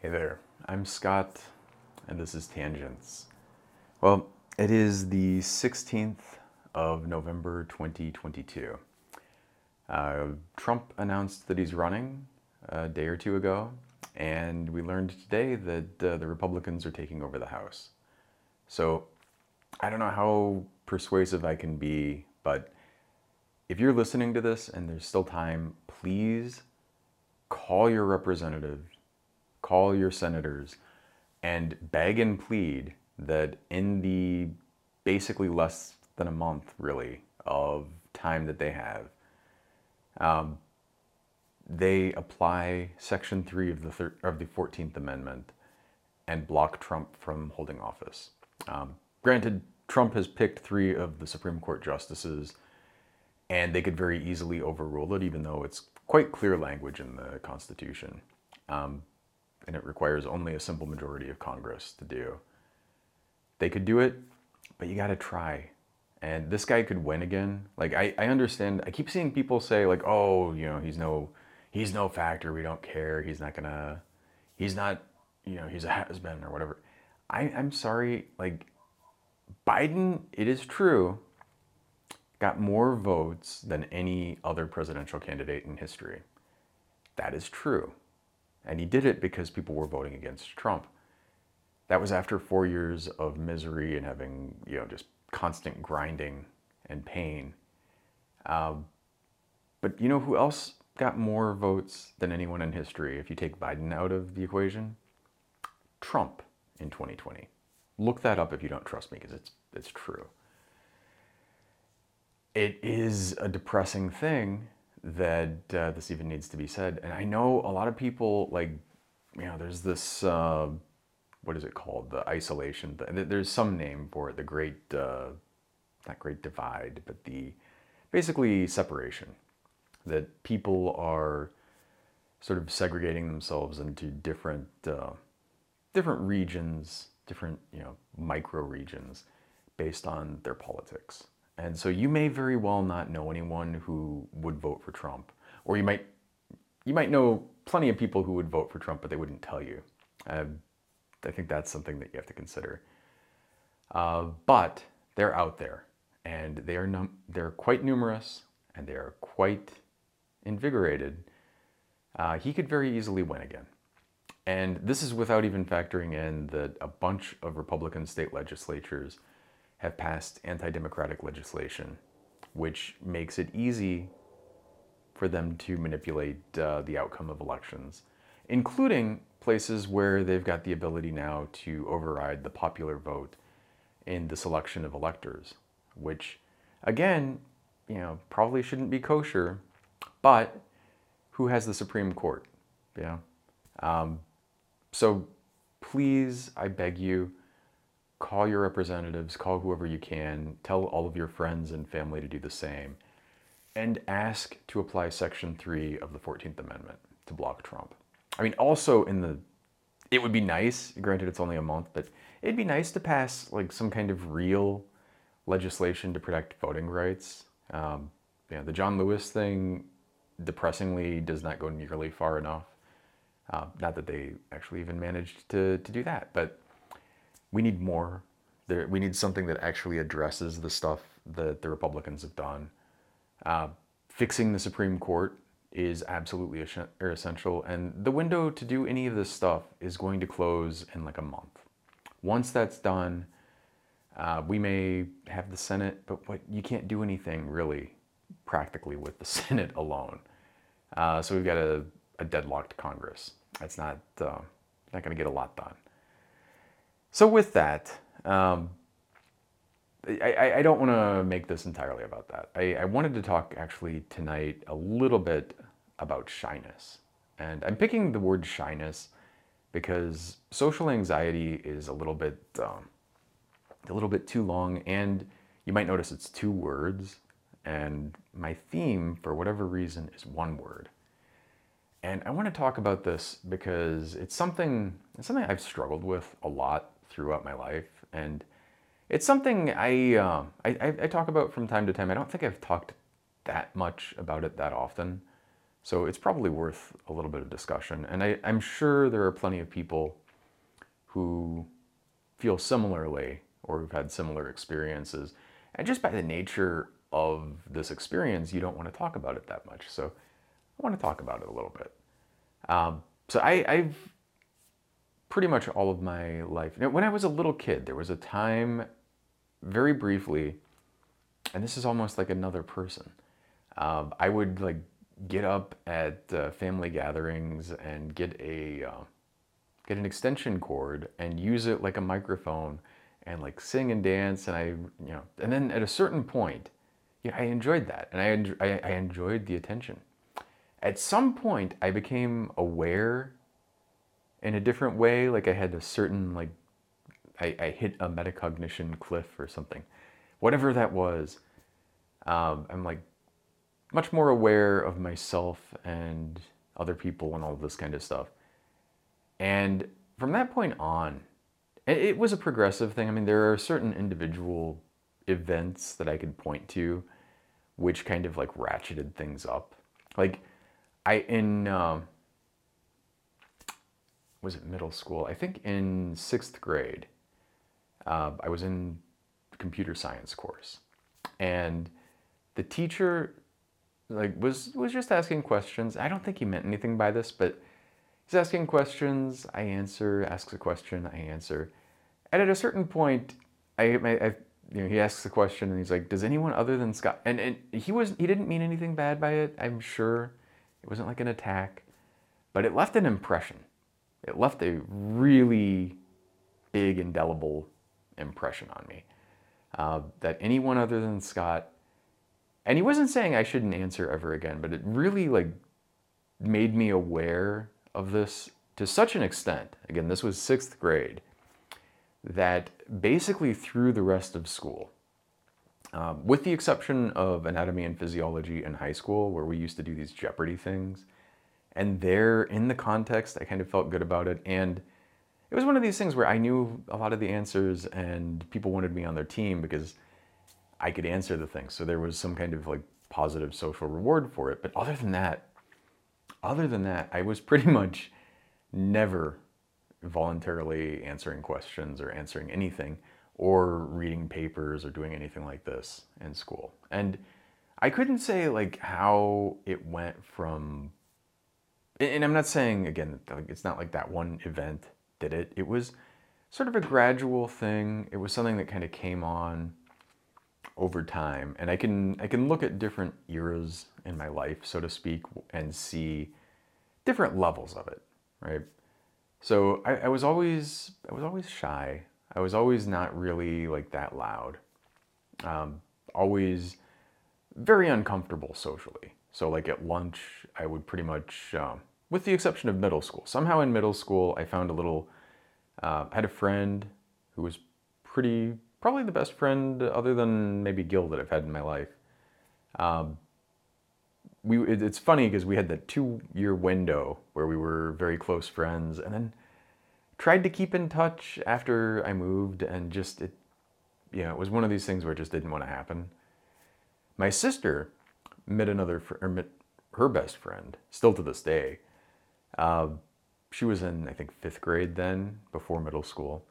Hey there, I'm Scott, and this is Tangents. Well, it is the 16th of November 2022. Uh, Trump announced that he's running a day or two ago, and we learned today that uh, the Republicans are taking over the House. So I don't know how persuasive I can be, but if you're listening to this and there's still time, please call your representative, call your senators, and beg and plead that in the basically less than a month, really, of time that they have, um, they apply Section 3 of the, thir- of the 14th Amendment and block Trump from holding office. Um, granted, Trump has picked three of the Supreme Court justices, and they could very easily overrule it, even though it's quite clear language in the Constitution. Um, and it requires only a simple majority of Congress to do. They could do it, but you got to try. And this guy could win again. Like I, I understand. I keep seeing people say like, "Oh, you know, he's no, he's no factor. We don't care. He's not gonna, he's not, you know, he's a has been or whatever." I, I'm sorry. Like Biden, it is true, got more votes than any other presidential candidate in history. That is true. And he did it because people were voting against Trump. That was after four years of misery and having, you know, just constant grinding and pain. Um, but you know who else got more votes than anyone in history if you take Biden out of the equation? Trump in 2020. Look that up if you don't trust me because it's, it's true it is a depressing thing that uh, this even needs to be said. And I know a lot of people like, you know, there's this, uh, what is it called? The isolation. There's some name for it. The great, uh, not great divide, but the basically separation. That people are sort of segregating themselves into different, uh, different regions, different, you know, micro regions based on their politics. And so you may very well not know anyone who would vote for Trump, or you might you might know plenty of people who would vote for Trump, but they wouldn't tell you. Uh, I think that's something that you have to consider. Uh, but they're out there, and they are num- they're quite numerous, and they are quite invigorated. Uh, he could very easily win again. And this is without even factoring in that a bunch of Republican state legislatures have passed anti democratic legislation, which makes it easy for them to manipulate uh, the outcome of elections, including places where they've got the ability now to override the popular vote in the selection of electors, which, again, you know, probably shouldn't be kosher, but who has the Supreme Court? Yeah. Um, so please, I beg you, call your representatives, call whoever you can, tell all of your friends and family to do the same, and ask to apply Section 3 of the 14th Amendment to block Trump. I mean, also in the, it would be nice, granted it's only a month, but it'd be nice to pass like some kind of real legislation to protect voting rights. Um, yeah, the John Lewis thing depressingly does not go nearly far enough. Uh, not that they actually even managed to, to do that, but we need more. There, we need something that actually addresses the stuff that the Republicans have done. Uh, fixing the Supreme Court is absolutely essential, and the window to do any of this stuff is going to close in like a month. Once that's done, uh, we may have the Senate, but what, you can't do anything really practically with the Senate alone. Uh, so we've got a, a, deadlocked Congress. That's not uh, not going to get a lot done. So with that, um, I, I, don't want to make this entirely about that. I, I wanted to talk actually tonight a little bit about shyness. And I'm picking the word shyness because social anxiety is a little bit um, a little bit too long and you might notice it's two words and my theme for whatever reason is one word and i want to talk about this because it's something it's something i've struggled with a lot throughout my life, and it's something I, uh, I, I talk about from time to time. I don't think I've talked that much about it that often, So it's probably worth a little bit of discussion. And I, I'm sure there are plenty of people who feel similarly or who've had similar experiences. And just by the nature of this experience, you don't want to talk about it that much. So I want to talk about it a little bit. Um, so I, I've pretty much all of my life. When I was a little kid, there was a time, very briefly, and this is almost like another person. Um, I would like get up at uh, family gatherings and get a uh, get an extension cord and use it like a microphone and like sing and dance and I you know and then at a certain point, yeah, I enjoyed that and I, I, I enjoyed the attention. At some point, I became aware in a different way. Like I had a certain like I, I hit a metacognition cliff or something, whatever that was. Um, I'm like much more aware of myself and other people and all this kind of stuff. And from that point on, it was a progressive thing. I mean, there are certain individual events that I could point to which kind of like ratcheted things up. Like, I, in, um, was it middle school? I think in sixth grade, uh, I was in computer science course. And the teacher like was was just asking questions. I don't think he meant anything by this, but he's asking questions. I answer, asks a question, I answer, and at a certain point, I, I, I you know, he asks a question and he's like, "Does anyone other than Scott?" And and he was he didn't mean anything bad by it. I'm sure it wasn't like an attack, but it left an impression. It left a really big indelible impression on me. Uh, that anyone other than Scott and he wasn't saying I shouldn't answer ever again, but it really like made me aware of this to such an extent. Again, this was sixth grade, that basically through the rest of school, um, with the exception of anatomy and physiology in high school, where we used to do these Jeopardy things, and there in the context, I kind of felt good about it. And it was one of these things where I knew a lot of the answers, and people wanted me on their team because I could answer the things. So there was some kind of like positive social reward for it. But other than that, other than that, I was pretty much never voluntarily answering questions or answering anything or reading papers or doing anything like this in school. And I couldn't say like how it went from and I'm not saying again it's not like that one event did it. It was sort of a gradual thing. It was something that kind of came on over time. And i can i can look at different eras in my life so to speak and see different levels of it right? So I, I, was always i was always shy. I was always not really like that loud. Um, always very uncomfortable socially. So like at lunch i would pretty much um, with the exception of middle school somehow in middle school i found a little uh, had a friend who was pretty probably the best friend other than maybe Gil that I've had in my life. Um, we it, it's funny because we had that two year window where we were very close friends, and then tried to keep in touch after I moved, and just it, you know, it was one of these things where it just didn't want to happen. My sister met another or met her best friend, still to this day. Uh, she was in I think fifth grade then, before middle school.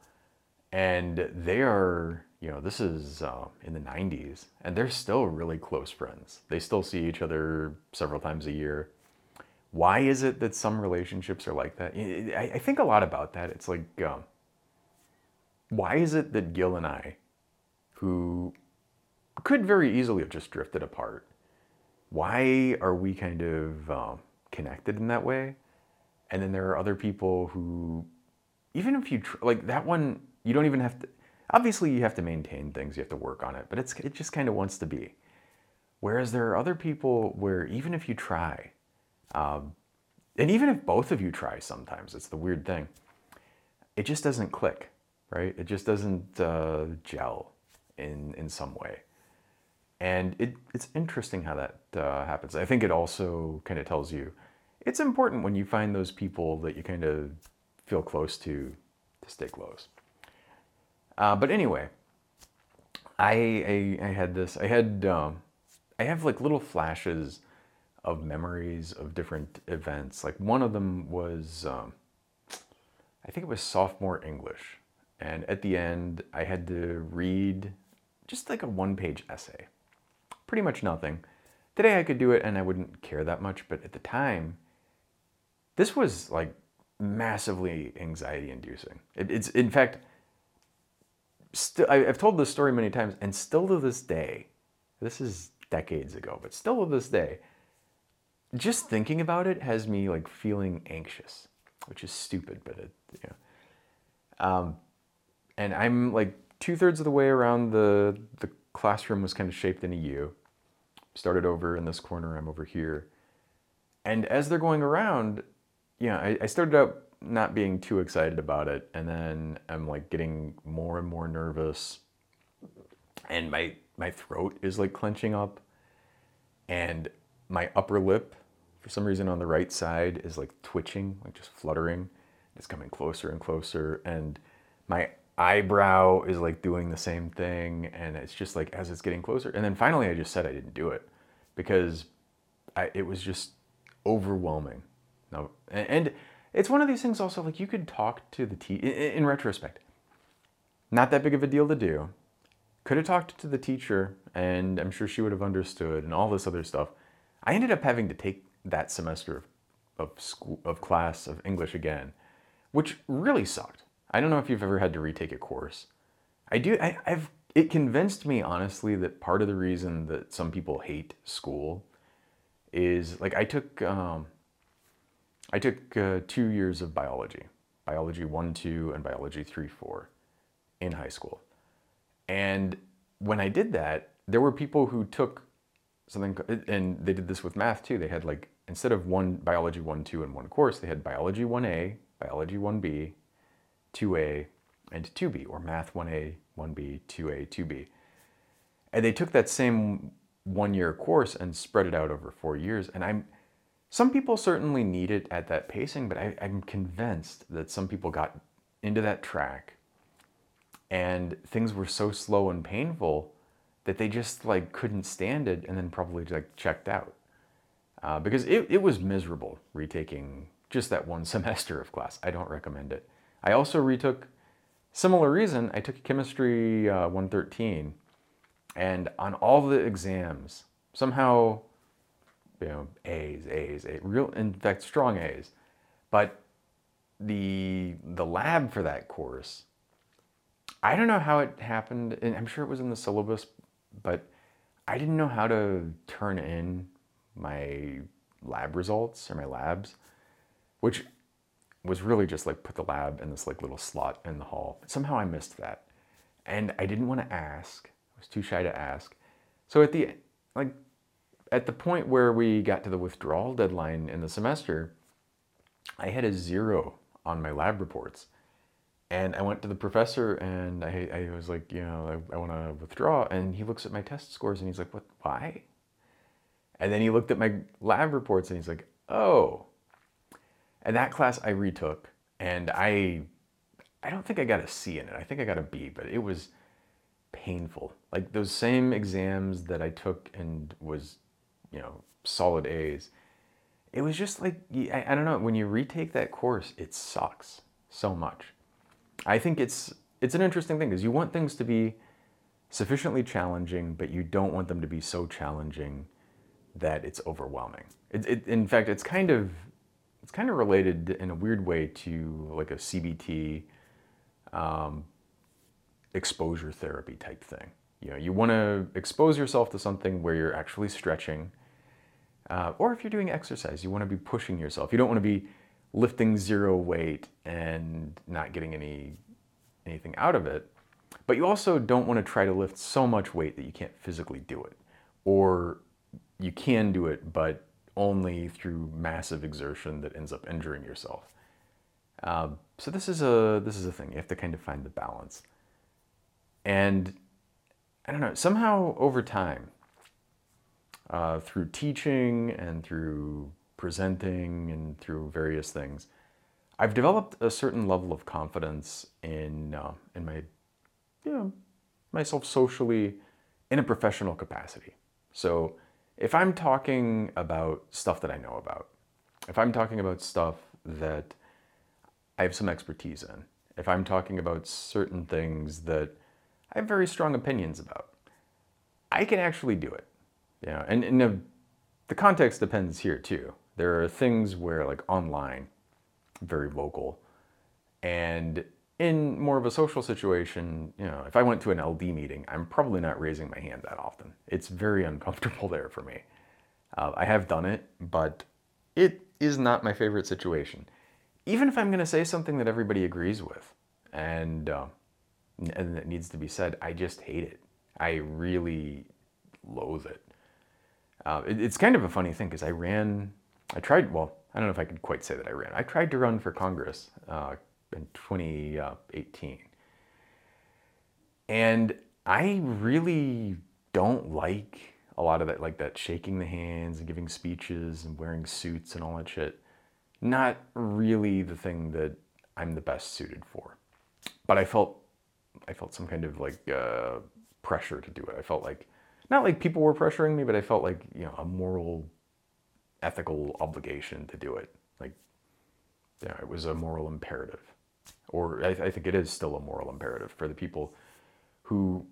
And they are you know this is uh, in the 90s and they're still really close friends. They still see each other several times a year. Why is it that some relationships are like that? I, I think a lot about that. It's like um, why is it that gil and i who could very easily have just drifted apart why are we kind of um, connected in that way and then there are other people who even if you tr- like that one you don't even have to, obviously, you have to maintain things, you have to work on it, but it's, it just kind of wants to be. Whereas there are other people where even if you try, um, and even if both of you try sometimes, it's the weird thing, it just doesn't click, right? It just doesn't uh, gel in, in some way. And it, it's interesting how that uh, happens. I think it also kind of tells you it's important when you find those people that you kind of feel close to to stay close. Uh, but anyway, I, I, I had this. I had um, I have like little flashes of memories of different events. Like one of them was, um, I think it was sophomore English. And at the end, I had to read just like a one page essay. Pretty much nothing. Today I could do it and I wouldn't care that much, but at the time, this was like massively anxiety inducing. It, it's, in fact, still, I've told this story many times, and still to this day, this is decades ago, but still to this day, just thinking about it has me like feeling anxious, which is stupid, but it, you know. Um, and I'm like two thirds of the way around the the classroom was kind of shaped in a U. Started over in this corner, I'm over here. And as they're going around, yeah, I, I started out not being too excited about it, and then I'm like getting more and more nervous, and my my throat is like clenching up, and my upper lip, for some reason on the right side, is like twitching, like just fluttering. It's coming closer and closer, and my eyebrow is like doing the same thing, and it's just like as it's getting closer, and then finally I just said I didn't do it because I, it was just overwhelming no, and it's one of these things also like you could talk to the teacher in retrospect. Not that big of a deal to do. Could have talked to the teacher, and I'm sure she would have understood, and all this other stuff. I ended up having to take that semester of, of school of class of English again, which really sucked. I don't know if you've ever had to retake a course. I do. I, I've. It convinced me honestly that part of the reason that some people hate school is like I took. Um, I took uh, two years of biology, biology 1, 2, and biology 3, 4 in high school. And when I did that, there were people who took something, and they did this with math too. They had like, instead of one biology 1, 2 in one course, they had biology 1A, biology 1B, 2A, and 2B, or math 1A, 1B, 2A, 2B. And they took that same one year course and spread it out over four years. And I'm, some people certainly need it at that pacing, but I, am convinced that some people got into that track and things were so slow and painful that they just like couldn't stand it and then probably like checked out. Uh, because it, it was miserable retaking just that one semester of class. I don't recommend it. I also retook, similar reason, I took chemistry uh, 113 and on all the exams, somehow you know, A's, A's, A's, real, in fact, strong A's. But the the lab for that course, I don't know how it happened, and I'm sure it was in the syllabus, but I didn't know how to turn in my lab results or my labs, which was really just like put the lab in this like little slot in the hall. Somehow I missed that. And I didn't want to ask. I was too shy to ask. So at the like at the point where we got to the withdrawal deadline in the semester, I had a zero on my lab reports. And I went to the professor and I, I was like, you know, I, I want to withdraw. And he looks at my test scores and he's like, what, why? And then he looked at my lab reports and he's like, oh. And that class I retook and I, I don't think I got a C in it. I think I got a B, but it was painful. Like those same exams that I took and was you know, solid A's. It was just like, I, I don't know, when you retake that course, it sucks so much. I think it's it's an interesting thing because you want things to be sufficiently challenging, but you don't want them to be so challenging that it's overwhelming. It, it, in fact, it's kind of it's kind of related in a weird way to like a CBT um, exposure therapy type thing. You know, you want to expose yourself to something where you're actually stretching, uh, or if you're doing exercise, you want to be pushing yourself. You don't want to be lifting zero weight and not getting any anything out of it. But you also don't want to try to lift so much weight that you can't physically do it. Or you can do it, but only through massive exertion that ends up injuring yourself. Um, so this is a this is a thing. You have to kind of find the balance. And I don't know, somehow over time, uh, through teaching and through presenting and through various things, I've developed a certain level of confidence in uh, in my, you know, myself socially in a professional capacity. So if I'm talking about stuff that I know about, if I'm talking about stuff that I have some expertise in, if I'm talking about certain things that I have very strong opinions about, I can actually do it. You know, and, and the, context depends here too. There are things where like online, very vocal, and in more of a social situation, you know, if I went to an LD meeting, I'm probably not raising my hand that often. It's very uncomfortable there for me. Uh, I have done it, but it is not my favorite situation. Even if I'm going to say something that everybody agrees with, and uh, and that needs to be said, I just hate it. I really loathe it. Uh, it it's kind of a funny thing because I ran, I tried. Well, I don't know if I could quite say that I ran. I tried to run for Congress uh, in 2018. And I really don't like a lot of that, like that shaking the hands and giving speeches and wearing suits and all that shit. Not really the thing that I'm the best suited for. But I felt, I felt some kind of like uh, pressure to do it. I felt like, not like people were pressuring me, but I felt like, you know, a moral, ethical obligation to do it. Like, yeah, it was a moral imperative or I, I think it is still a moral imperative for the people who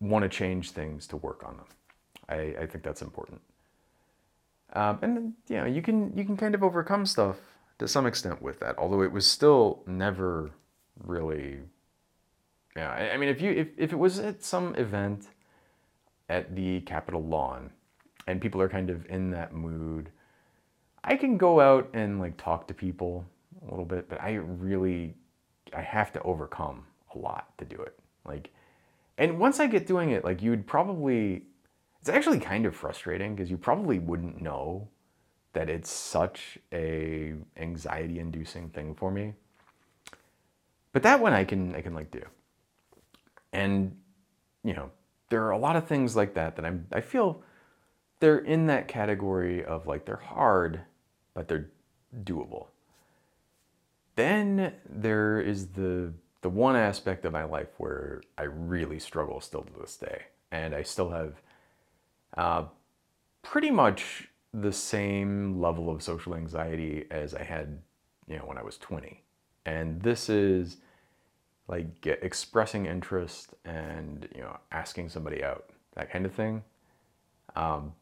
want to change things to work on them. I, I think that's important. Um, and you know, you can you can kind of overcome stuff to some extent with that, although it was still never really. Yeah, I, I mean, if you if, if it was at some event at the Capitol lawn, and people are kind of in that mood, I can go out and like talk to people a little bit, but I really I have to overcome a lot to do it. Like and once I get doing it, like you'd probably it's actually kind of frustrating because you probably wouldn't know that it's such a anxiety inducing thing for me. But that one I can I can like do. And you know, there are a lot of things like that that I'm I feel they're in that category of like they're hard, but they're doable. Then there is the the one aspect of my life where I really struggle still to this day, and I still have uh, pretty much the same level of social anxiety as I had, you know, when I was 20. And this is like expressing interest and you know asking somebody out, that kind of thing. Um,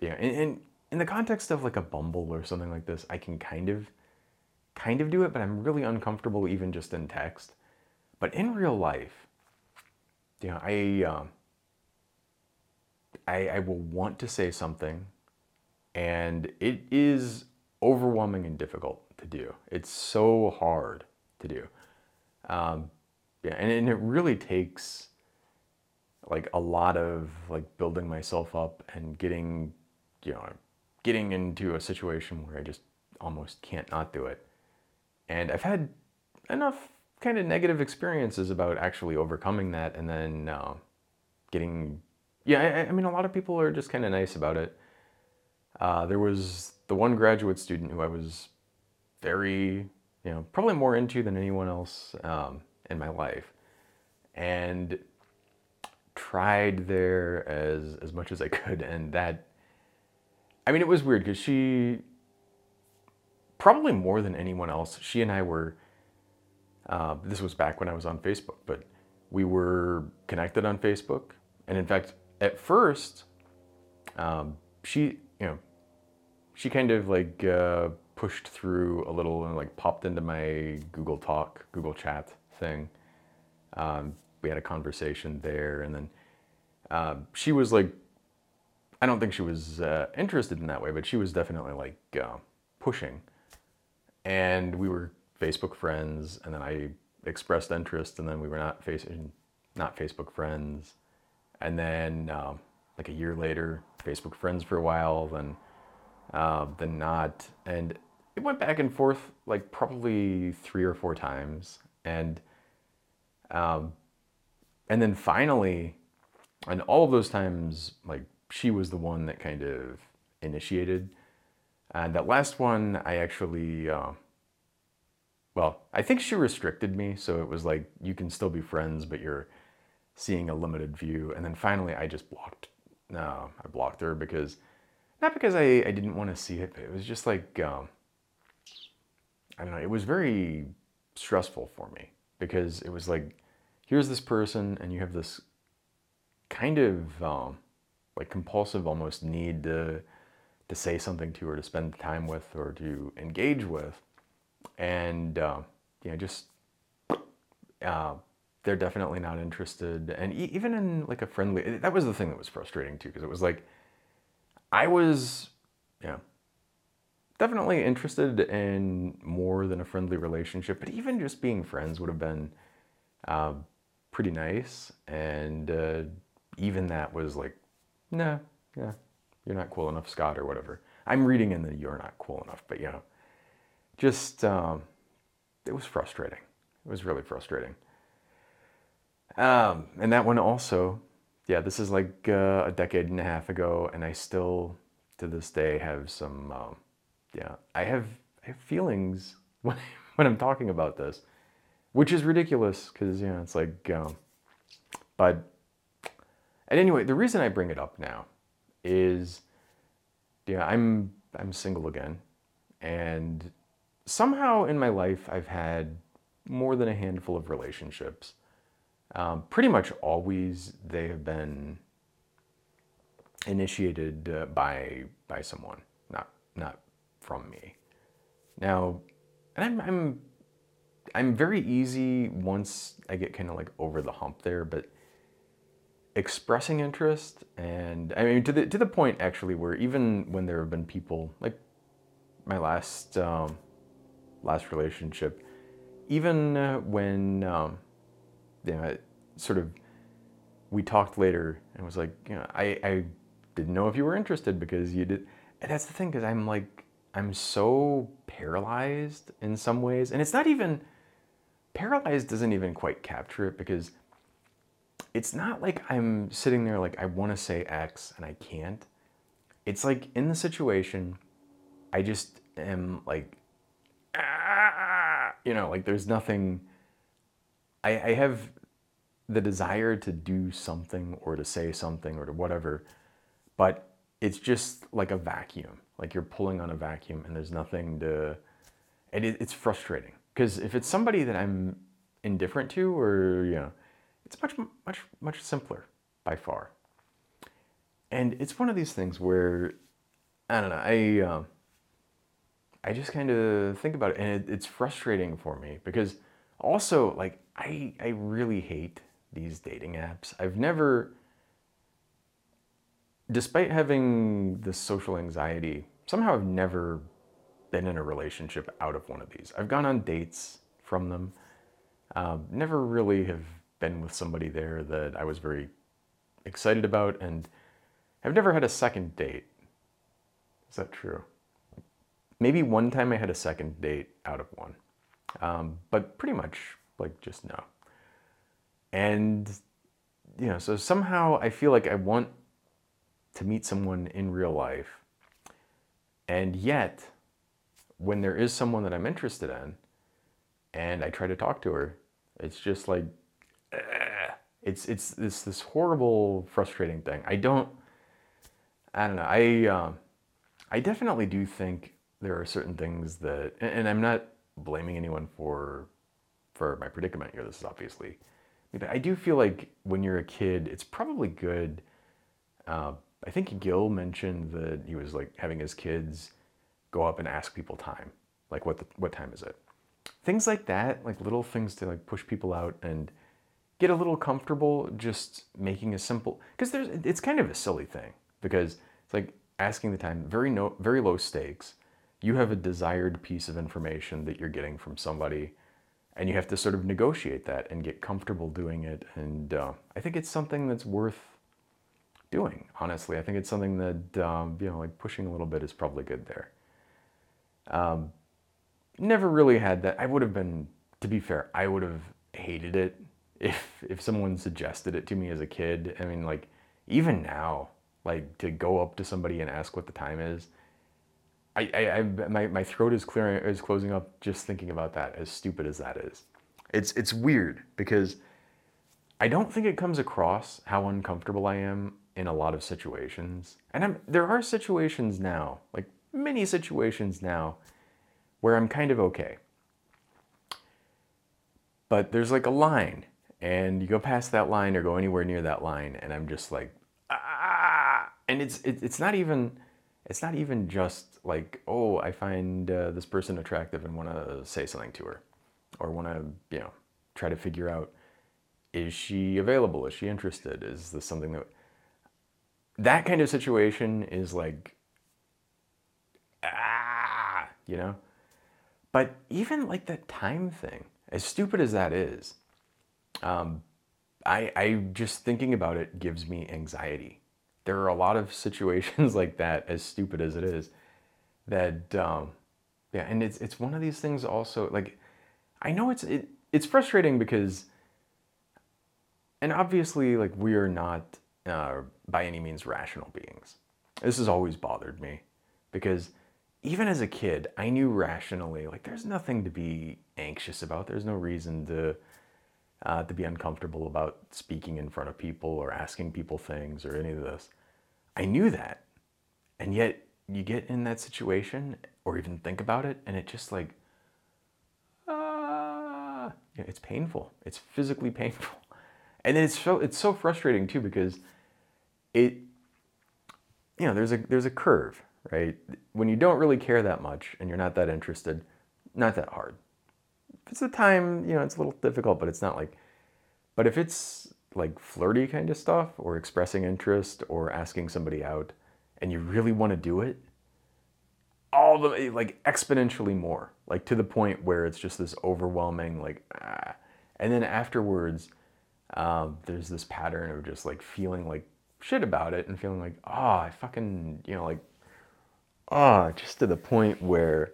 yeah, in, in in the context of like a Bumble or something like this, I can kind of kind of do it, but I'm really uncomfortable even just in text. But in real life, you know, I, uh, I, I will want to say something, and it is overwhelming and difficult to do. It's so hard to do. Um, yeah, and, and it really takes like a lot of like building myself up and getting, you know, getting into a situation where I just almost can't not do it. And I've had enough kind of negative experiences about actually overcoming that and then uh, getting, yeah, I, I, mean, a lot of people are just kind of nice about it. Uh, there was the one graduate student who I was very, you know, probably more into than anyone else um, in my life. And tried there as as much as I could and that I mean it was weird because she probably more than anyone else, she and I were, uh, this was back when I was on Facebook, but we were connected on Facebook. And in fact, at first, um, she, you know, she kind of like uh, pushed through a little and like popped into my Google Talk, Google Chat thing. Um, we had a conversation there, and then uh, she was like, I don't think she was uh, interested in that way, but she was definitely like uh, pushing. And we were Facebook friends, and then I expressed interest, and then we were not face not Facebook friends, and then um, like a year later, Facebook friends for a while, then uh, then not, and it went back and forth like probably three or four times, and um, and then finally, and all of those times, like she was the one that kind of initiated and that last one, I actually, uh, well, I think she restricted me. So it was like, you can still be friends, but you're seeing a limited view. And then finally, I just blocked no, I blocked her because not because I, I didn't want to see it, but it was just like um, I don't know. It was very stressful for me because it was like here's this person and you have this kind of um, like compulsive almost need to to say something to or to spend time with or to engage with. And uh, you know just uh, they're definitely not interested. And e- even in like a friendly that was the thing that was frustrating too because it was like i was you know definitely interested in more than a friendly relationship but even just being friends would have been uh, pretty nice. And uh, even that was like nah yeah you're not cool enough scott or whatever. I'm reading in the you're not cool enough but you know just um, it was frustrating. It was really frustrating. Um, and that one also, yeah, this is like uh, a decade and a half ago, and I still, to this day, have some, um, yeah, I have, I have feelings when, when I'm talking about this, which is ridiculous because, you know, it's like, um, but, and anyway, the reason I bring it up now is, yeah, I'm, I'm single again, and somehow in my life I've had more than a handful of relationships. Um, pretty much always they have been initiated uh, by by someone, not not from me. Now, and I'm I'm I'm very easy once I get kind of like over the hump there, but expressing interest and I mean to the to the point actually where even when there have been people like my last um, last relationship, even uh, when um, you know, sort of we talked later and was like, you know, I, I didn't know if you were interested because you did. And that's the thing, because I'm like, I'm so paralyzed in some ways. And it's not even, paralyzed doesn't even quite capture it because it's not like I'm sitting there like, I want to say X and I can't. It's like in the situation, I just am like, ah, you know, like there's nothing. I, I have the desire to do something or to say something or to whatever, but it's just like a vacuum. Like you're pulling on a vacuum and there's nothing to. And it, it's frustrating because if it's somebody that I'm indifferent to, or you know, it's much much much simpler by far. And it's one of these things where I don't know. I uh, I just kind of think about it, and it, it's frustrating for me because also like I I really hate these dating apps. I've never, despite having this social anxiety, somehow I've never been in a relationship out of one of these. I've gone on dates from them. Uh, never really have been with somebody there that I was very excited about, and I've never had a second date. Is that true? Maybe one time I had a second date out of one, um, but pretty much like just no. And, you know, so somehow I feel like I want to meet someone in real life. And yet, when there is someone that I'm interested in and I try to talk to her, it's just like, it's, it's this, this horrible, frustrating thing. I don't, I don't know. I, uh, I definitely do think there are certain things that, and I'm not blaming anyone for, for my predicament here. This is obviously but I do feel like when you're a kid, it's probably good. Uh, I think Gil mentioned that he was like having his kids go up and ask people time, like what the, what time is it? Things like that, like little things to like push people out and get a little comfortable just making a simple because there's it's kind of a silly thing because it's like asking the time very no very low stakes you have a desired piece of information that you're getting from somebody and you have to sort of negotiate that and get comfortable doing it. And uh, I think it's something that's worth doing. Honestly, I think it's something that um, you know, like pushing a little bit is probably good there. Um, never really had that. I would have been, to be fair, I would have hated it if if someone suggested it to me as a kid. I mean, like even now, like to go up to somebody and ask what the time is I, I, I, my, my throat is clearing is closing up just thinking about that as stupid as that is it's it's weird because i don't think it comes across how uncomfortable i am in a lot of situations, and I'm, there are situations now, like many situations now, where I'm kind of okay. But there's like a line, and you go past that line or go anywhere near that line, and I'm just like, ah, and it's it, it's not even it's not even just like oh I find uh, this person attractive and want to say something to her, or want to you know try to figure out is she available? Is she interested? Is this something that that kind of situation is like ah, you know? But even like that time thing, as stupid as that is, um, I, I just thinking about it gives me anxiety. There are a lot of situations like that, as stupid as it is, that um, yeah, and it's it's one of these things also like I know it's it, it's frustrating because and obviously like we are not uh, by any means rational beings. This has always bothered me because even as a kid, I knew rationally like there's nothing to be anxious about. There's no reason to uh, to be uncomfortable about speaking in front of people or asking people things or any of this. I knew that, and yet you get in that situation or even think about it, and it just like ah, it's painful. It's physically painful, and it's so it's so frustrating too because it you know there's a there's a curve right when you don't really care that much and you're not that interested not that hard if it's a time you know it's a little difficult but it's not like but if it's like flirty kind of stuff or expressing interest or asking somebody out and you really want to do it all the like exponentially more like to the point where it's just this overwhelming like ah. and then afterwards um, there's this pattern of just like feeling like shit about it and feeling like, oh, I fucking, you know, like, oh, just to the point where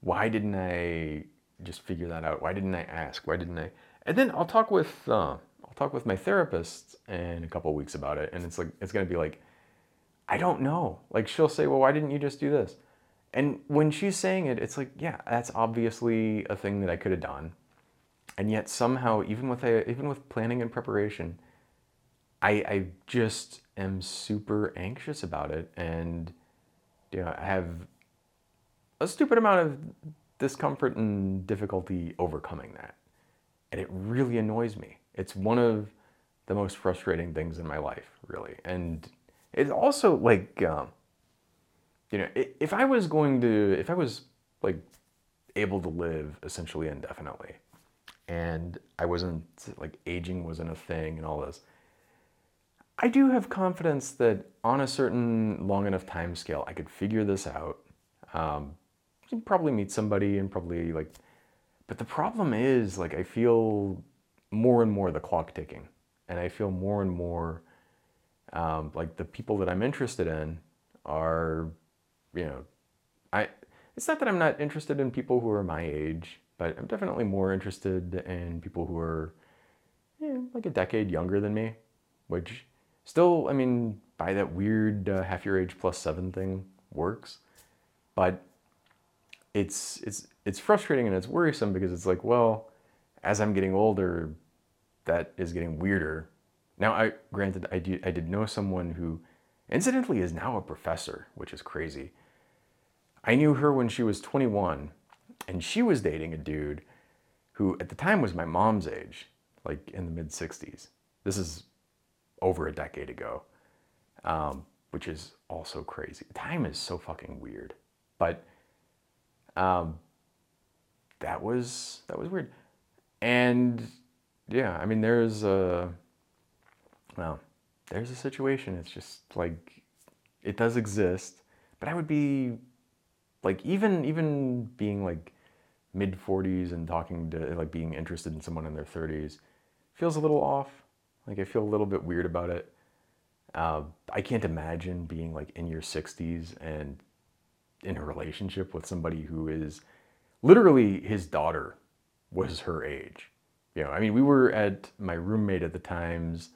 why didn't I just figure that out? Why didn't I ask? Why didn't I? And then I'll talk with uh, I'll talk with my therapist in a couple weeks about it, and it's like it's gonna be like, I don't know. Like she'll say, well, why didn't you just do this? And when she's saying it, it's like, yeah, that's obviously a thing that I could have done. And yet somehow, even with a, even with planning and preparation, I, I just am super anxious about it and you know, I have a stupid amount of discomfort and difficulty overcoming that. And it really annoys me. It's one of the most frustrating things in my life, really. And it's also like, um, you know, if I was going to, if I was like able to live essentially indefinitely and I wasn't like aging wasn't a thing and all this, I do have confidence that on a certain long enough time scale, I could figure this out. Um, probably meet somebody and probably like, but the problem is like I feel more and more the clock ticking, and I feel more and more um, like the people that I'm interested in are, you know, I. It's not that I'm not interested in people who are my age, but I'm definitely more interested in people who are, yeah, like a decade younger than me, which Still, I mean, by that weird uh, half your age plus seven thing works, but it's it's it's frustrating and it's worrisome because it's like, well, as I'm getting older, that is getting weirder. Now, I granted, I did I did know someone who, incidentally, is now a professor, which is crazy. I knew her when she was 21, and she was dating a dude who at the time was my mom's age, like in the mid 60s. This is over a decade ago, um, which is also crazy. Time is so fucking weird, but um, that was that was weird, and yeah, I mean, there's a well, there's a situation. It's just like it does exist, but I would be like even even being like mid 40s and talking to like being interested in someone in their 30s feels a little off like I feel a little bit weird about it. Uh, I can't imagine being like in your 60s and in a relationship with somebody who is literally his daughter was her age. You know, I mean, we were at my roommate at the time's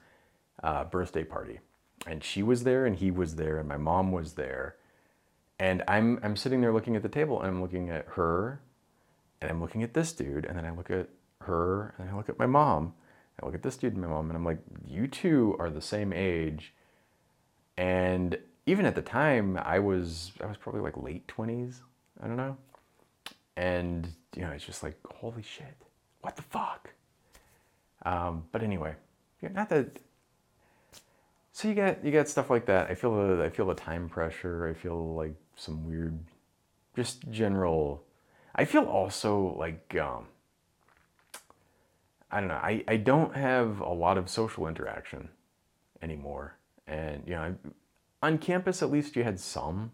uh, birthday party, and she was there, and he was there, and my mom was there, and I'm I'm sitting there looking at the table, and I'm looking at her, and I'm looking at this dude, and then I look at her, and I look at my mom, I look at this dude and my mom, and I'm like, you two are the same age. And even at the time, I was I was probably like late twenties. I don't know. And you know, it's just like holy shit, what the fuck. Um, but anyway, yeah, not that. So you get you get stuff like that. I feel the I feel the time pressure. I feel like some weird, just general. I feel also like um, I don't know. I, I don't have a lot of social interaction anymore. And, you know, on campus at least you had some.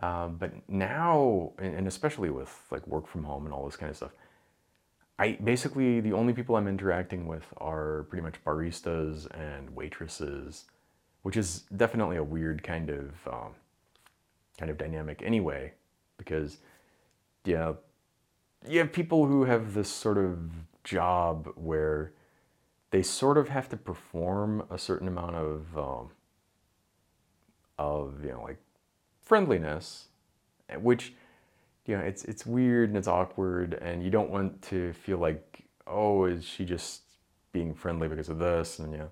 Um, but now, and especially with like work from home and all this kind of stuff, I basically the only people I'm interacting with are pretty much baristas and waitresses, which is definitely a weird kind of um, kind of dynamic anyway, because yeah, you have people who have this sort of job where they sort of have to perform a certain amount of um, of you know like friendliness, which you know it's it's weird and it's awkward, and you don't want to feel like oh is she just being friendly because of this and you know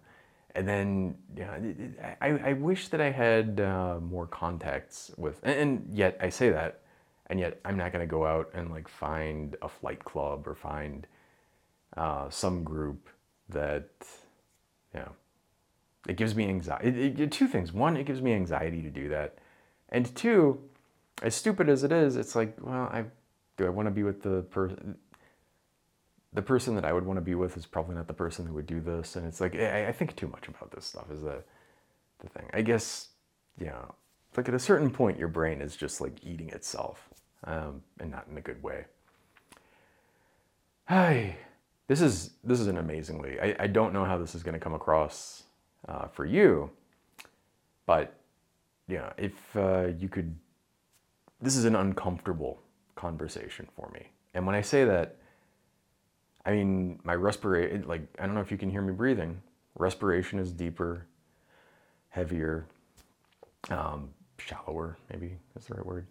and then you know, I, I wish that I had uh, more contacts with and, and yet I say that and yet I'm not going to go out and like find a flight club or find uh, some group that, you know, it gives me anxiety. It, it, two things. One, it gives me anxiety to do that. And two, as stupid as it is, it's like, well, I do I want to be with the person. The person that I would want to be with is probably not the person who would do this, and it's like I, I think too much about this stuff. Is the the thing? I guess, you know, like at a certain point, your brain is just like eating itself, um, and not in a good way. Hi. This is this is an amazingly. I, I don't know how this is going to come across uh, for you, but yeah, if uh, you could, this is an uncomfortable conversation for me. And when I say that, I mean my respiration. Like I don't know if you can hear me breathing. Respiration is deeper, heavier, um, shallower. Maybe that's the right word.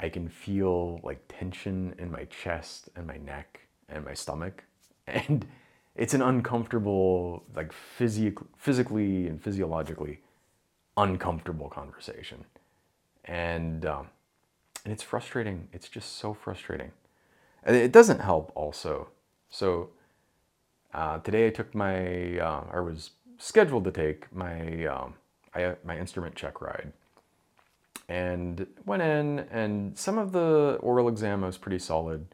I can feel like tension in my chest and my neck and my stomach and it's an uncomfortable, like physic- physically and physiologically uncomfortable conversation, and um, and it's frustrating. It's just so frustrating. And it doesn't help also. So uh, today I took my, uh, I was scheduled to take my um, I, my instrument check ride, and went in, and some of the oral exam was pretty solid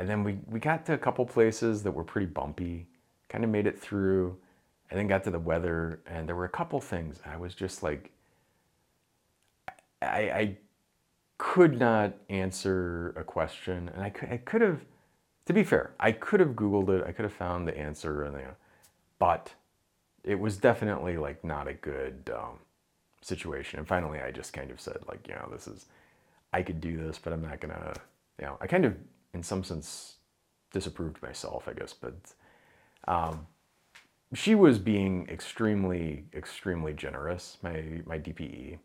and then we, we got to a couple places that were pretty bumpy, kind of made it through, and then got to the weather, and there were a couple things. I was just like, I, I could not answer a question, and I could, I could have, to be fair, I could have Googled it, I could have found the answer, and but it was definitely like not a good um, situation. And finally, I just kind of said like, you know, this is, I could do this, but I'm not gonna, you know, I kind of in some sense disapproved myself, I guess, but um, she was being extremely, extremely generous. My my DPE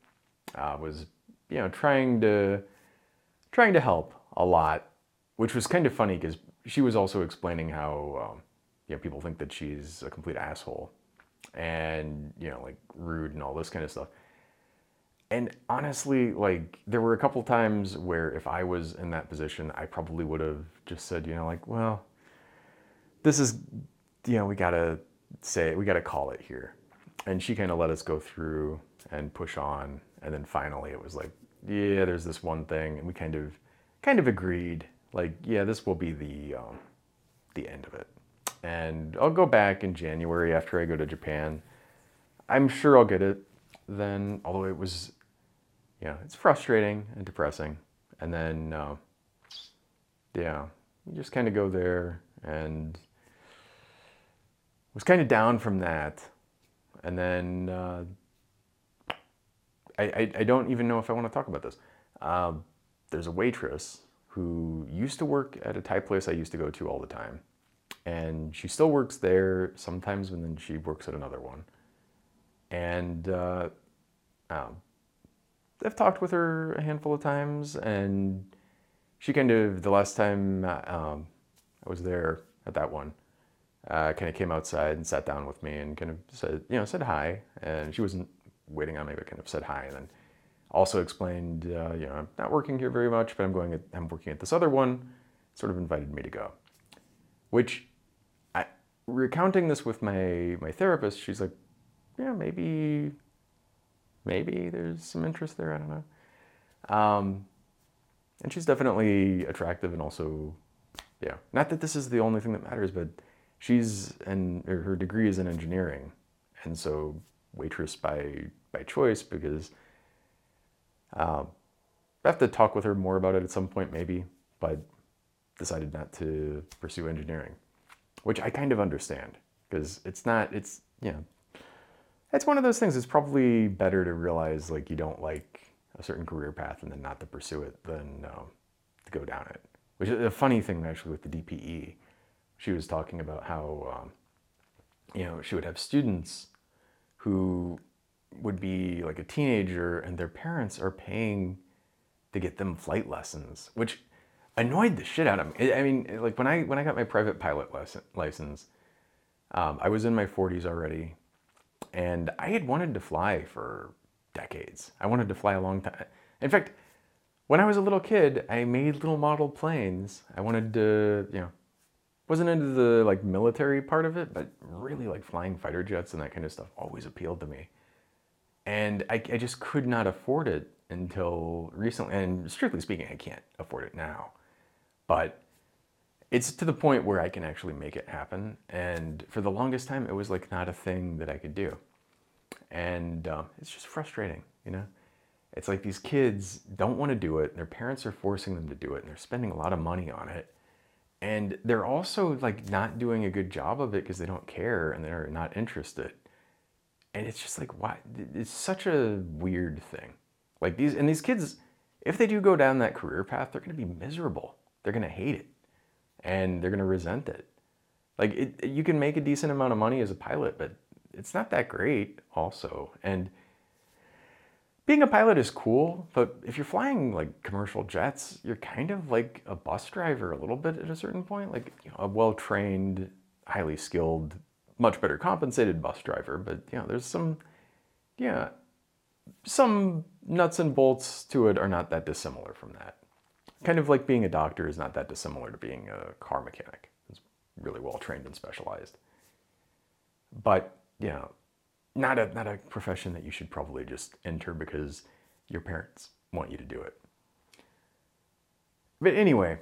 uh, was, you know, trying to trying to help a lot, which was kind of funny because she was also explaining how um, you know people think that she's a complete asshole and you know like rude and all this kind of stuff and honestly, like there were a couple times where if I was in that position, I probably would have just said, you know, like, well, this is, you know, we gotta say, we gotta call it here. And she kind of let us go through and push on, and then finally it was like, yeah, there's this one thing, and we kind of, kind of agreed, like, yeah, this will be the, um, the end of it. And I'll go back in January after I go to Japan. I'm sure I'll get it then, although it was, you know, it's frustrating and depressing. And then, uh, yeah, you just kind of go there and was kind of down from that. And then uh, I, I, I, don't even know if I want to talk about this. Uh, there's a waitress who used to work at a Thai place I used to go to all the time. And she still works there sometimes, and then she works at another one. And uh, um, I've talked with her a handful of times, and she kind of, the last time um, I was there at that one, uh, kind of came outside and sat down with me and kind of said, you know, said hi. And she wasn't waiting on me, but kind of said hi, and then also explained, uh, you know, I'm not working here very much, but I'm going. At, I'm working at this other one. Sort of invited me to go, which, recounting this with my my therapist, she's like, yeah, maybe, maybe there's some interest there. I don't know. Um, and she's definitely attractive and also, yeah. Not that this is the only thing that matters, but she's and her degree is in engineering, and so waitress by by choice because um, I have to talk with her more about it at some point, maybe, but decided not to pursue engineering, which I kind of understand because it's not, it's, you know, it's one of those things. It's probably better to realize like you don't like a certain career path and then not to pursue it than um, to go down it. Which is a funny thing actually with the DPE. She was talking about how, um, you know, she would have students who would be like a teenager and their parents are paying to get them flight lessons, which annoyed the shit out of me. I mean, like when I when I got my private pilot lesson, license, um, I was in my 40s already, and I had wanted to fly for decades. I wanted to fly a long time. In fact, when I was a little kid, I made little model planes. I wanted to, you know, wasn't into the like military part of it, but really like flying fighter jets and that kind of stuff always appealed to me and I, I, just could not afford it until recently. And strictly speaking, I can't afford it now, but it's to the point where I can actually make it happen. And for the longest time, it was like not a thing that I could do, and um, it's just frustrating, you know. It's like these kids don't want to do it. Their parents are forcing them to do it, and they're spending a lot of money on it. And they're also like not doing a good job of it because they don't care and they're not interested and it's just like why it's such a weird thing like these and these kids if they do go down that career path they're going to be miserable they're going to hate it and they're going to resent it. Like it, you can make a decent amount of money as a pilot but it's not that great also. And being a pilot is cool but if you're flying like commercial jets you're kind of like a bus driver a little bit at a certain point. Like you know, a well-trained highly skilled much better compensated bus driver, but you know, there's some, yeah, some nuts and bolts to it are not that dissimilar from that. Kind of like being a doctor is not that dissimilar to being a car mechanic. It's really well trained and specialized. But, you know, not a, not a profession that you should probably just enter because your parents want you to do it. But anyway,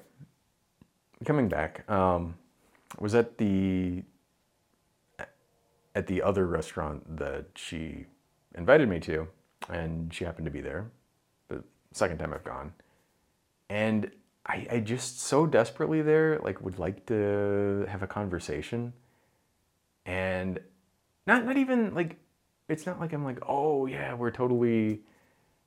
coming back, um, was at the at the other restaurant that she invited me to, and she happened to be there. The second time I've gone, and I, I just so desperately there like would like to have a conversation, and not not even like it's not like I'm like oh yeah we're totally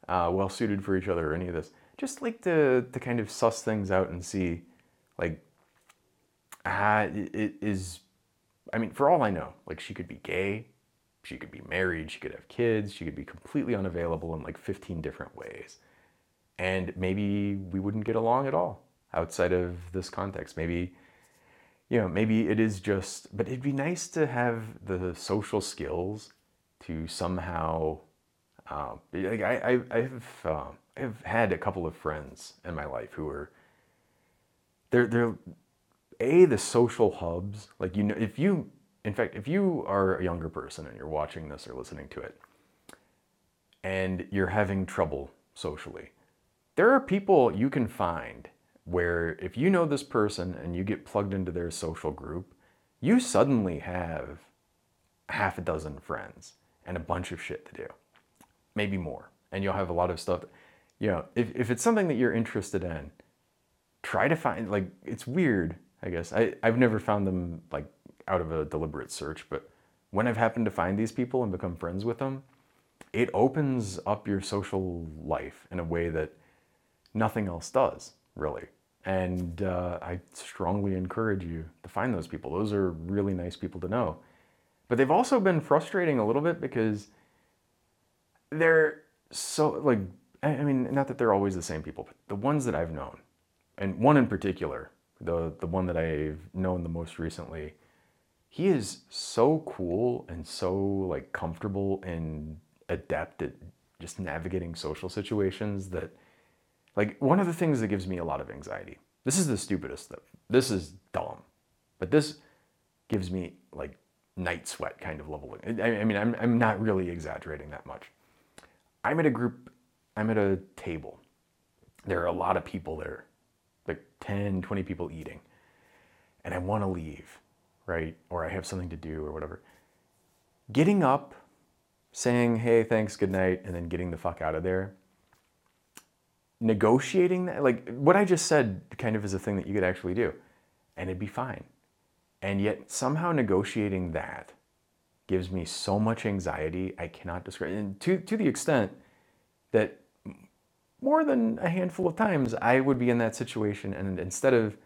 uh, well suited for each other or any of this. Just like to to kind of suss things out and see like it, it is I mean, for all I know, like she could be gay, she could be married, she could have kids, she could be completely unavailable in like 15 different ways. And maybe we wouldn't get along at all outside of this context. Maybe, you know, maybe it is just, but it'd be nice to have the social skills to somehow, um, like I, I, I've, um, I've had a couple of friends in my life who are, they're, they're a the social hubs like you know if you in fact if you are a younger person and you're watching this or listening to it and you're having trouble socially there are people you can find where if you know this person and you get plugged into their social group you suddenly have half a dozen friends and a bunch of shit to do maybe more and you'll have a lot of stuff you know if, if it's something that you're interested in try to find like it's weird I guess. I, I've never found them like out of a deliberate search, but when I've happened to find these people and become friends with them, it opens up your social life in a way that nothing else does, really. And uh, I strongly encourage you to find those people. Those are really nice people to know. But they've also been frustrating a little bit because they're so, like, I mean, not that they're always the same people, but the ones that I've known, and one in particular the the one that I've known the most recently, he is so cool and so like comfortable and adept at just navigating social situations that like one of the things that gives me a lot of anxiety. This is the stupidest stuff. This is dumb. But this gives me like night sweat kind of level. I, I mean, I'm, I'm not really exaggerating that much. I'm at a group, I'm at a table. There are a lot of people there, like 10, 20 people eating. And I want to leave, right? Or I have something to do or whatever. Getting up, saying, hey, thanks, good night, and then getting the fuck out of there negotiating that like what i just said kind of is a thing that you could actually do and it'd be fine and yet somehow negotiating that gives me so much anxiety i cannot describe and to, to the extent that more than a handful of times i would be in that situation and instead of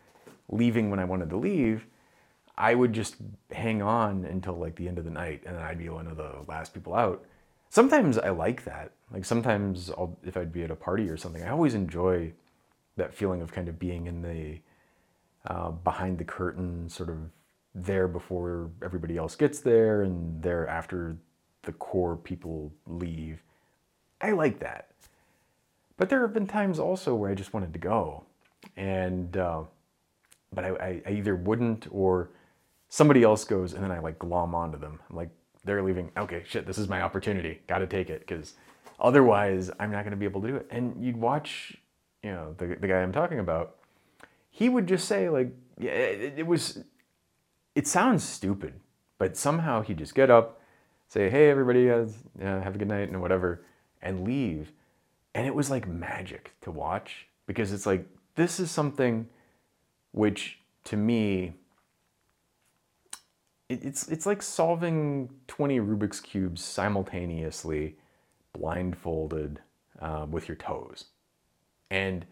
leaving when i wanted to leave i would just hang on until like the end of the night and i'd be one of the last people out sometimes I like that. Like sometimes I'll, if I'd be at a party or something, I always enjoy that feeling of kind of being in the uh, behind the curtain, sort of there before everybody else gets there and there after the core people leave. I like that. But there have been times also where I just wanted to go. And, uh, but I, I either wouldn't or somebody else goes and then I like glom onto them. I'm like, they're leaving. Okay, shit, this is my opportunity. Got to take it because otherwise I'm not going to be able to do it. And you'd watch, you know, the, the guy I'm talking about, he would just say, like, yeah, it, it was, it sounds stupid, but somehow he'd just get up, say, hey, everybody, uh, have a good night and whatever, and leave. And it was like magic to watch because it's like, this is something which to me it's it's like solving 20 Rubik's cubes simultaneously, blindfolded uh, with your toes, and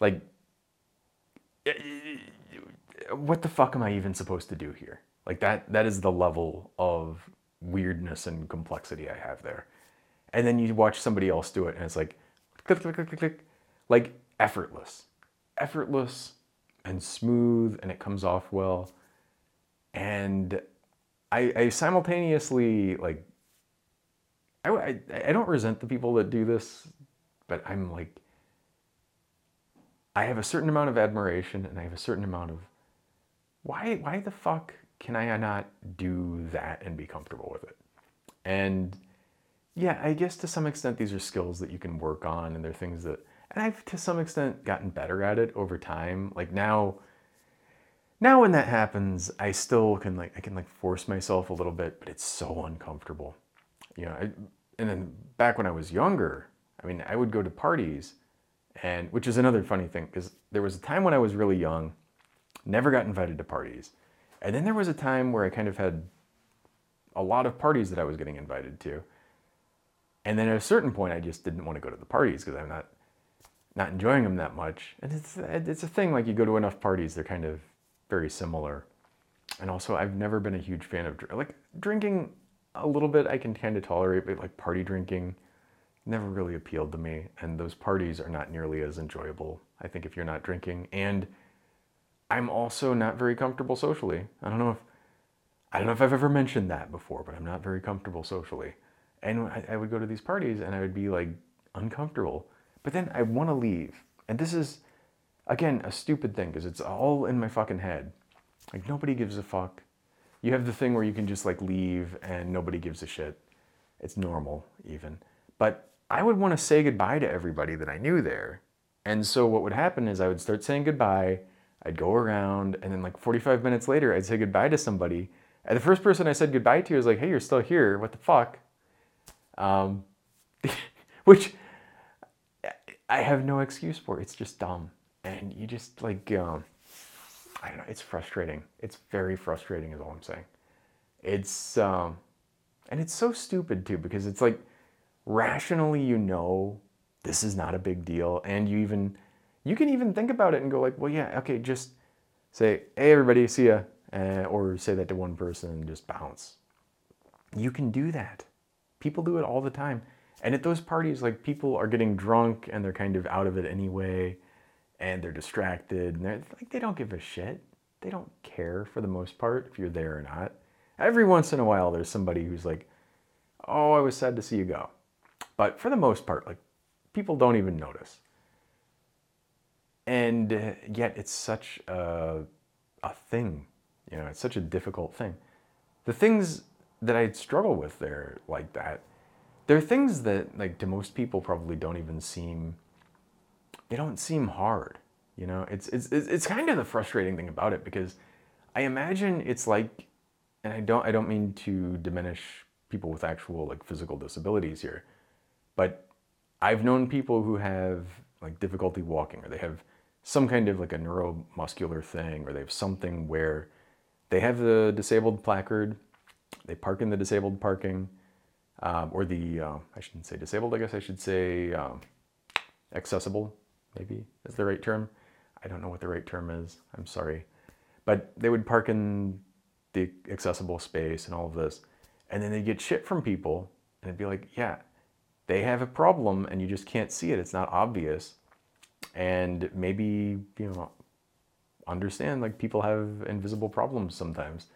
like, what the fuck am I even supposed to do here? Like that that is the level of weirdness and complexity I have there, and then you watch somebody else do it, and it's like, click click click click click, like effortless, effortless and smooth, and it comes off well. And I, I simultaneously like I, I, I don't resent the people that do this, but I'm like I have a certain amount of admiration and I have a certain amount of why why the fuck can I not do that and be comfortable with it? And yeah, I guess to some extent these are skills that you can work on and they're things that and I've to some extent gotten better at it over time. Like now now when that happens, I still can like I can like force myself a little bit, but it's so uncomfortable. You know, I, and then back when I was younger, I mean, I would go to parties and which is another funny thing because there was a time when I was really young, never got invited to parties. And then there was a time where I kind of had a lot of parties that I was getting invited to. And then at a certain point I just didn't want to go to the parties because I'm not not enjoying them that much. And it's it's a thing like you go to enough parties, they're kind of very similar. And also, I've never been a huge fan of like drinking a little bit. I can kind of tolerate, but like party drinking never really appealed to me. And those parties are not nearly as enjoyable. I think if you're not drinking, and I'm also not very comfortable socially. I don't know if I don't know if I've ever mentioned that before, but I'm not very comfortable socially. And I, I would go to these parties and I would be like uncomfortable. But then I want to leave. And this is Again, a stupid thing because it's all in my fucking head. Like nobody gives a fuck. You have the thing where you can just like leave and nobody gives a shit. It's normal even. But I would want to say goodbye to everybody that I knew there. And so what would happen is I would start saying goodbye. I'd go around and then like 45 minutes later I'd say goodbye to somebody. And the first person I said goodbye to was like, "Hey, you're still here. What the fuck?" Um, which I have no excuse for. It's just dumb and you just like um, I don't know. It's frustrating. It's very frustrating, is all I'm saying. It's um, and it's so stupid too because it's like rationally you know this is not a big deal, and you even you can even think about it and go like, well, yeah, okay, just say, hey, everybody, see ya, uh, or say that to one person and just bounce. You can do that. People do it all the time. And at those parties, like people are getting drunk and they're kind of out of it anyway and they're distracted and they're like they don't give a shit. They don't care for the most part if you're there or not. Every once in a while there's somebody who's like, "Oh, I was sad to see you go." but for the most part, like people don't even notice. And uh, yet it's such a, a thing, you know, it's such a difficult thing. The things that I struggle with there like that, they're things that like to most people probably don't even seem, they don't seem hard. You know, it's, it's, it's kind of the frustrating thing about it because I imagine it's like, and I don't, I don't mean to diminish people with actual like physical disabilities here, but I've known people who have like difficulty walking or they have some kind of like a neuromuscular thing or they have something where they have the disabled placard, they park in the disabled parking, um, or the, uh, I shouldn't say disabled, I guess I should say um, accessible, maybe is the right term. I don't know what the right term is, I'm sorry. But they would park in the accessible space and all of this, and then they'd get shit from people, and it'd be like, yeah, they have a problem and you just can't see it. It's not obvious. And maybe, you know, understand like people have invisible problems sometimes.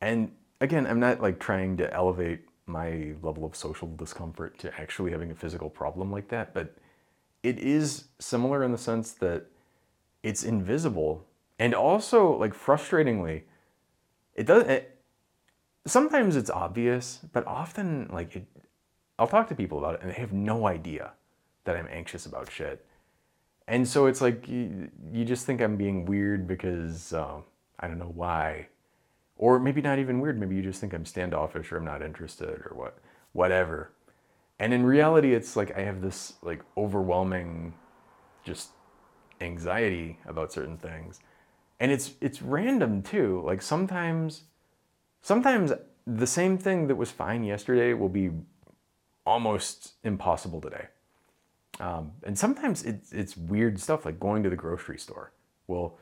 And again, I'm not like trying to elevate my level of social discomfort to actually having a physical problem like that, but it is similar in the sense that it's invisible and also like frustratingly it does it, sometimes it's obvious but often like it I'll talk to people about it and they have no idea that I'm anxious about shit. And so it's like you, you just think I'm being weird because uh, I don't know why. Or maybe not even weird, maybe you just think I'm standoffish or I'm not interested or what whatever. And in reality it's like I have this like overwhelming just anxiety about certain things. And it's it's random too. Like sometimes sometimes the same thing that was fine yesterday will be almost impossible today. Um, and sometimes it's, it's weird stuff like going to the grocery store. Well,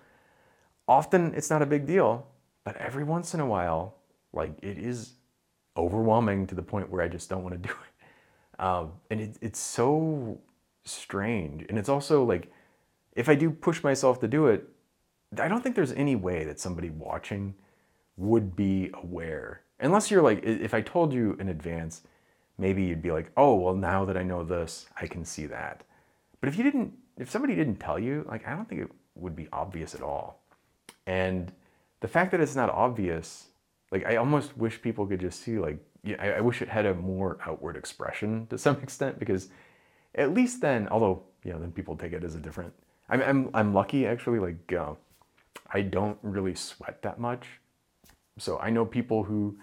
often it's not a big deal, but every once in a while, like it is overwhelming to the point where I just don't want to do it. Um, and it, it's so strange. And it's also like, if I do push myself to do it, I don't think there's any way that somebody watching would be aware. Unless you're like, if I told you in advance, maybe you'd be like, oh, well, now that I know this, I can see that. But if you didn't, if somebody didn't tell you, like, I don't think it would be obvious at all. And the fact that it's not obvious, like, I almost wish people could just see, like, yeah, I, I wish it had a more outward expression to some extent because at least then, although, you know, then people take it as a different, I'm, I'm, I'm lucky actually, like, uh, I don't really sweat that much. So I know people who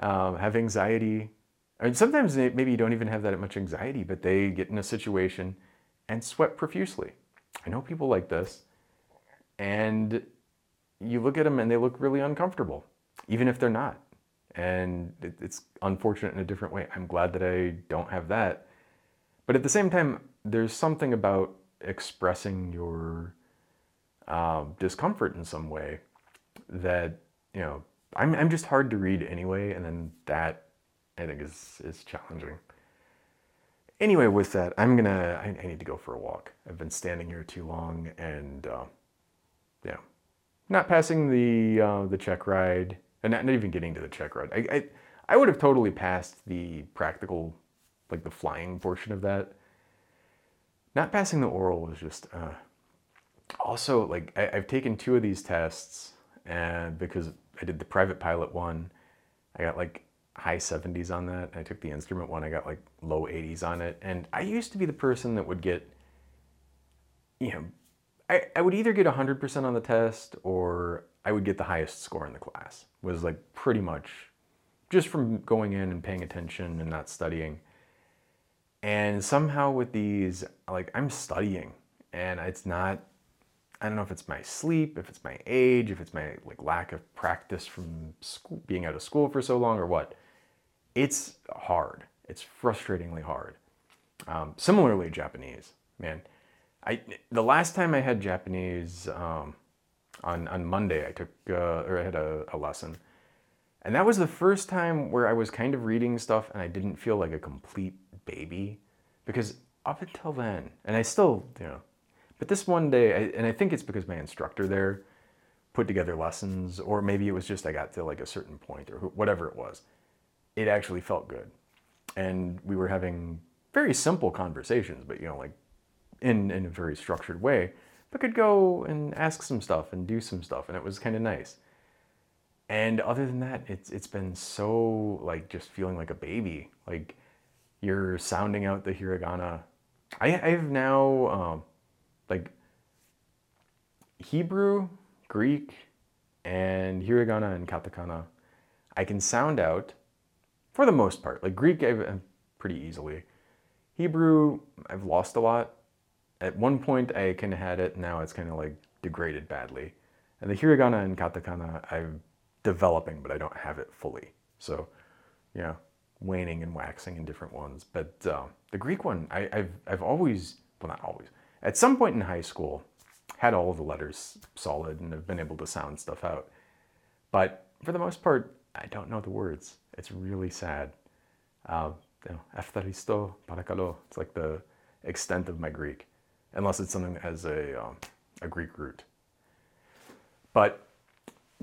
um, have anxiety and sometimes they, maybe you don't even have that much anxiety, but they get in a situation and sweat profusely. I know people like this, and you look at them and they look really uncomfortable, even if they're not. And it, it's unfortunate in a different way. I'm glad that I don't have that. But at the same time, there's something about expressing your uh, discomfort in some way that, you know, I'm, I'm just hard to read anyway, and then that I think is is challenging. Anyway, with that, I'm gonna. I, I need to go for a walk. I've been standing here too long, and uh, yeah, not passing the uh, the check ride, and not, not even getting to the check ride. I, I I would have totally passed the practical, like the flying portion of that. Not passing the oral was just. Uh, also, like I, I've taken two of these tests, and because I did the private pilot one, I got like high 70s on that. I took the instrument one, I got like low 80s on it. And I used to be the person that would get, you know, I, I would either get 100% on the test or I would get the highest score in the class. Was like pretty much just from going in and paying attention and not studying. And somehow with these, like I'm studying and it's not I don't know if it's my sleep, if it's my age, if it's my like lack of practice from school, being out of school for so long or what it's hard. It's frustratingly hard. Um, similarly, Japanese, man. I the last time I had Japanese um, on on Monday, I took uh, or I had a, a lesson, and that was the first time where I was kind of reading stuff and I didn't feel like a complete baby, because up until then, and I still you know, but this one day, I, and I think it's because my instructor there put together lessons, or maybe it was just I got to like a certain point or whatever it was it actually felt good. and we were having very simple conversations, but you know, like in in a very structured way. But could go and ask some stuff and do some stuff, and it was kind of nice. And other than that, it's it's been so like just feeling like a baby. Like you're sounding out the hiragana. I I have now um, like Hebrew, Greek, and hiragana and katakana. I can sound out for the most part. Like Greek, I've pretty easily. Hebrew, I've lost a lot. At one point, I kind of had it. Now it's kind of like degraded badly. And the hiragana and katakana, I'm developing, but I don't have it fully. So, yeah, waning and waxing in different ones. But uh, the Greek one, I, have I've always, well, not always, at some point in high school, had all the letters solid and have been able to sound stuff out. But for the most part, I don't know the words. It's really sad. Uh, you know, Eftharisto, parakalo. It's like the extent of my Greek, unless it's something that has a, um, a Greek root. But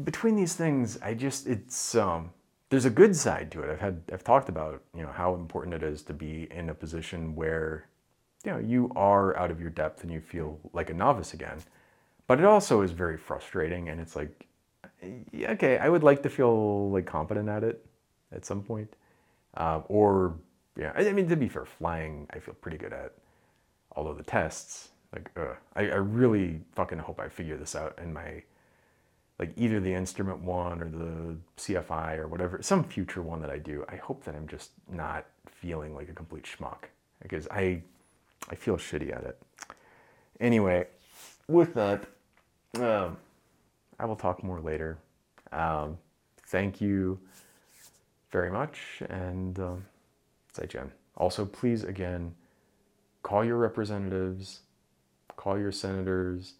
between these things, I just, it's, um, there's a good side to it. I've had, I've talked about, you know, how important it is to be in a position where, you know, you are out of your depth and you feel like a novice again. But it also is very frustrating and it's like, okay, I would like to feel like competent at it at some point. Uh, or, yeah, I mean, to be fair, flying I feel pretty good at. Although the tests, like, uh, I, I really fucking hope I figure this out in my, like, either the instrument one or the CFI or whatever, some future one that I do. I hope that I'm just not feeling like a complete schmuck because I, I feel shitty at it. Anyway, with that, um, I will talk more later. Um, thank you very much, and um, Jen. Also, please again, call your representatives, call your senators,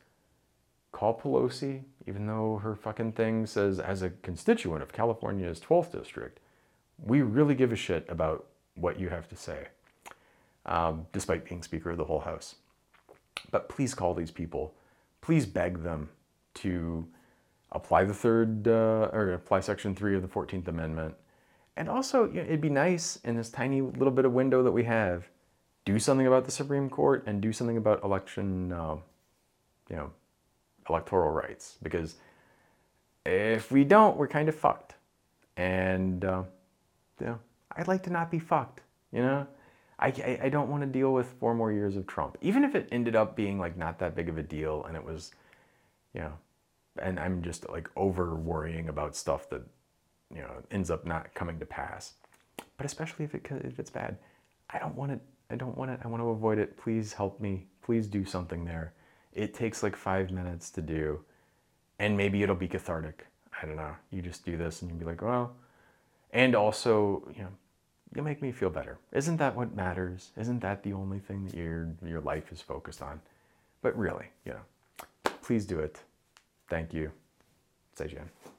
call Pelosi, even though her fucking thing says, as a constituent of California's 12th district, we really give a shit about what you have to say, um, despite being Speaker of the whole House. But please call these people. Please beg them to apply the third uh, or apply section three of the 14th amendment and also you know, it'd be nice in this tiny little bit of window that we have do something about the supreme court and do something about election uh, you know electoral rights because if we don't we're kind of fucked and uh, you know i'd like to not be fucked you know I, I, don't want to deal with four more years of trump even if it ended up being like not that big of a deal and it was you know and I'm just like over worrying about stuff that you know ends up not coming to pass. But especially if it if it's bad, I don't want it. I don't want it. I want to avoid it. Please help me. Please do something there. It takes like five minutes to do, and maybe it'll be cathartic. I don't know. You just do this and you'll be like, well, and also, you know, you'll make me feel better. Isn't that what matters? Isn't that the only thing that your your life is focused on? But really, you know, please do it. Thank you. 再见。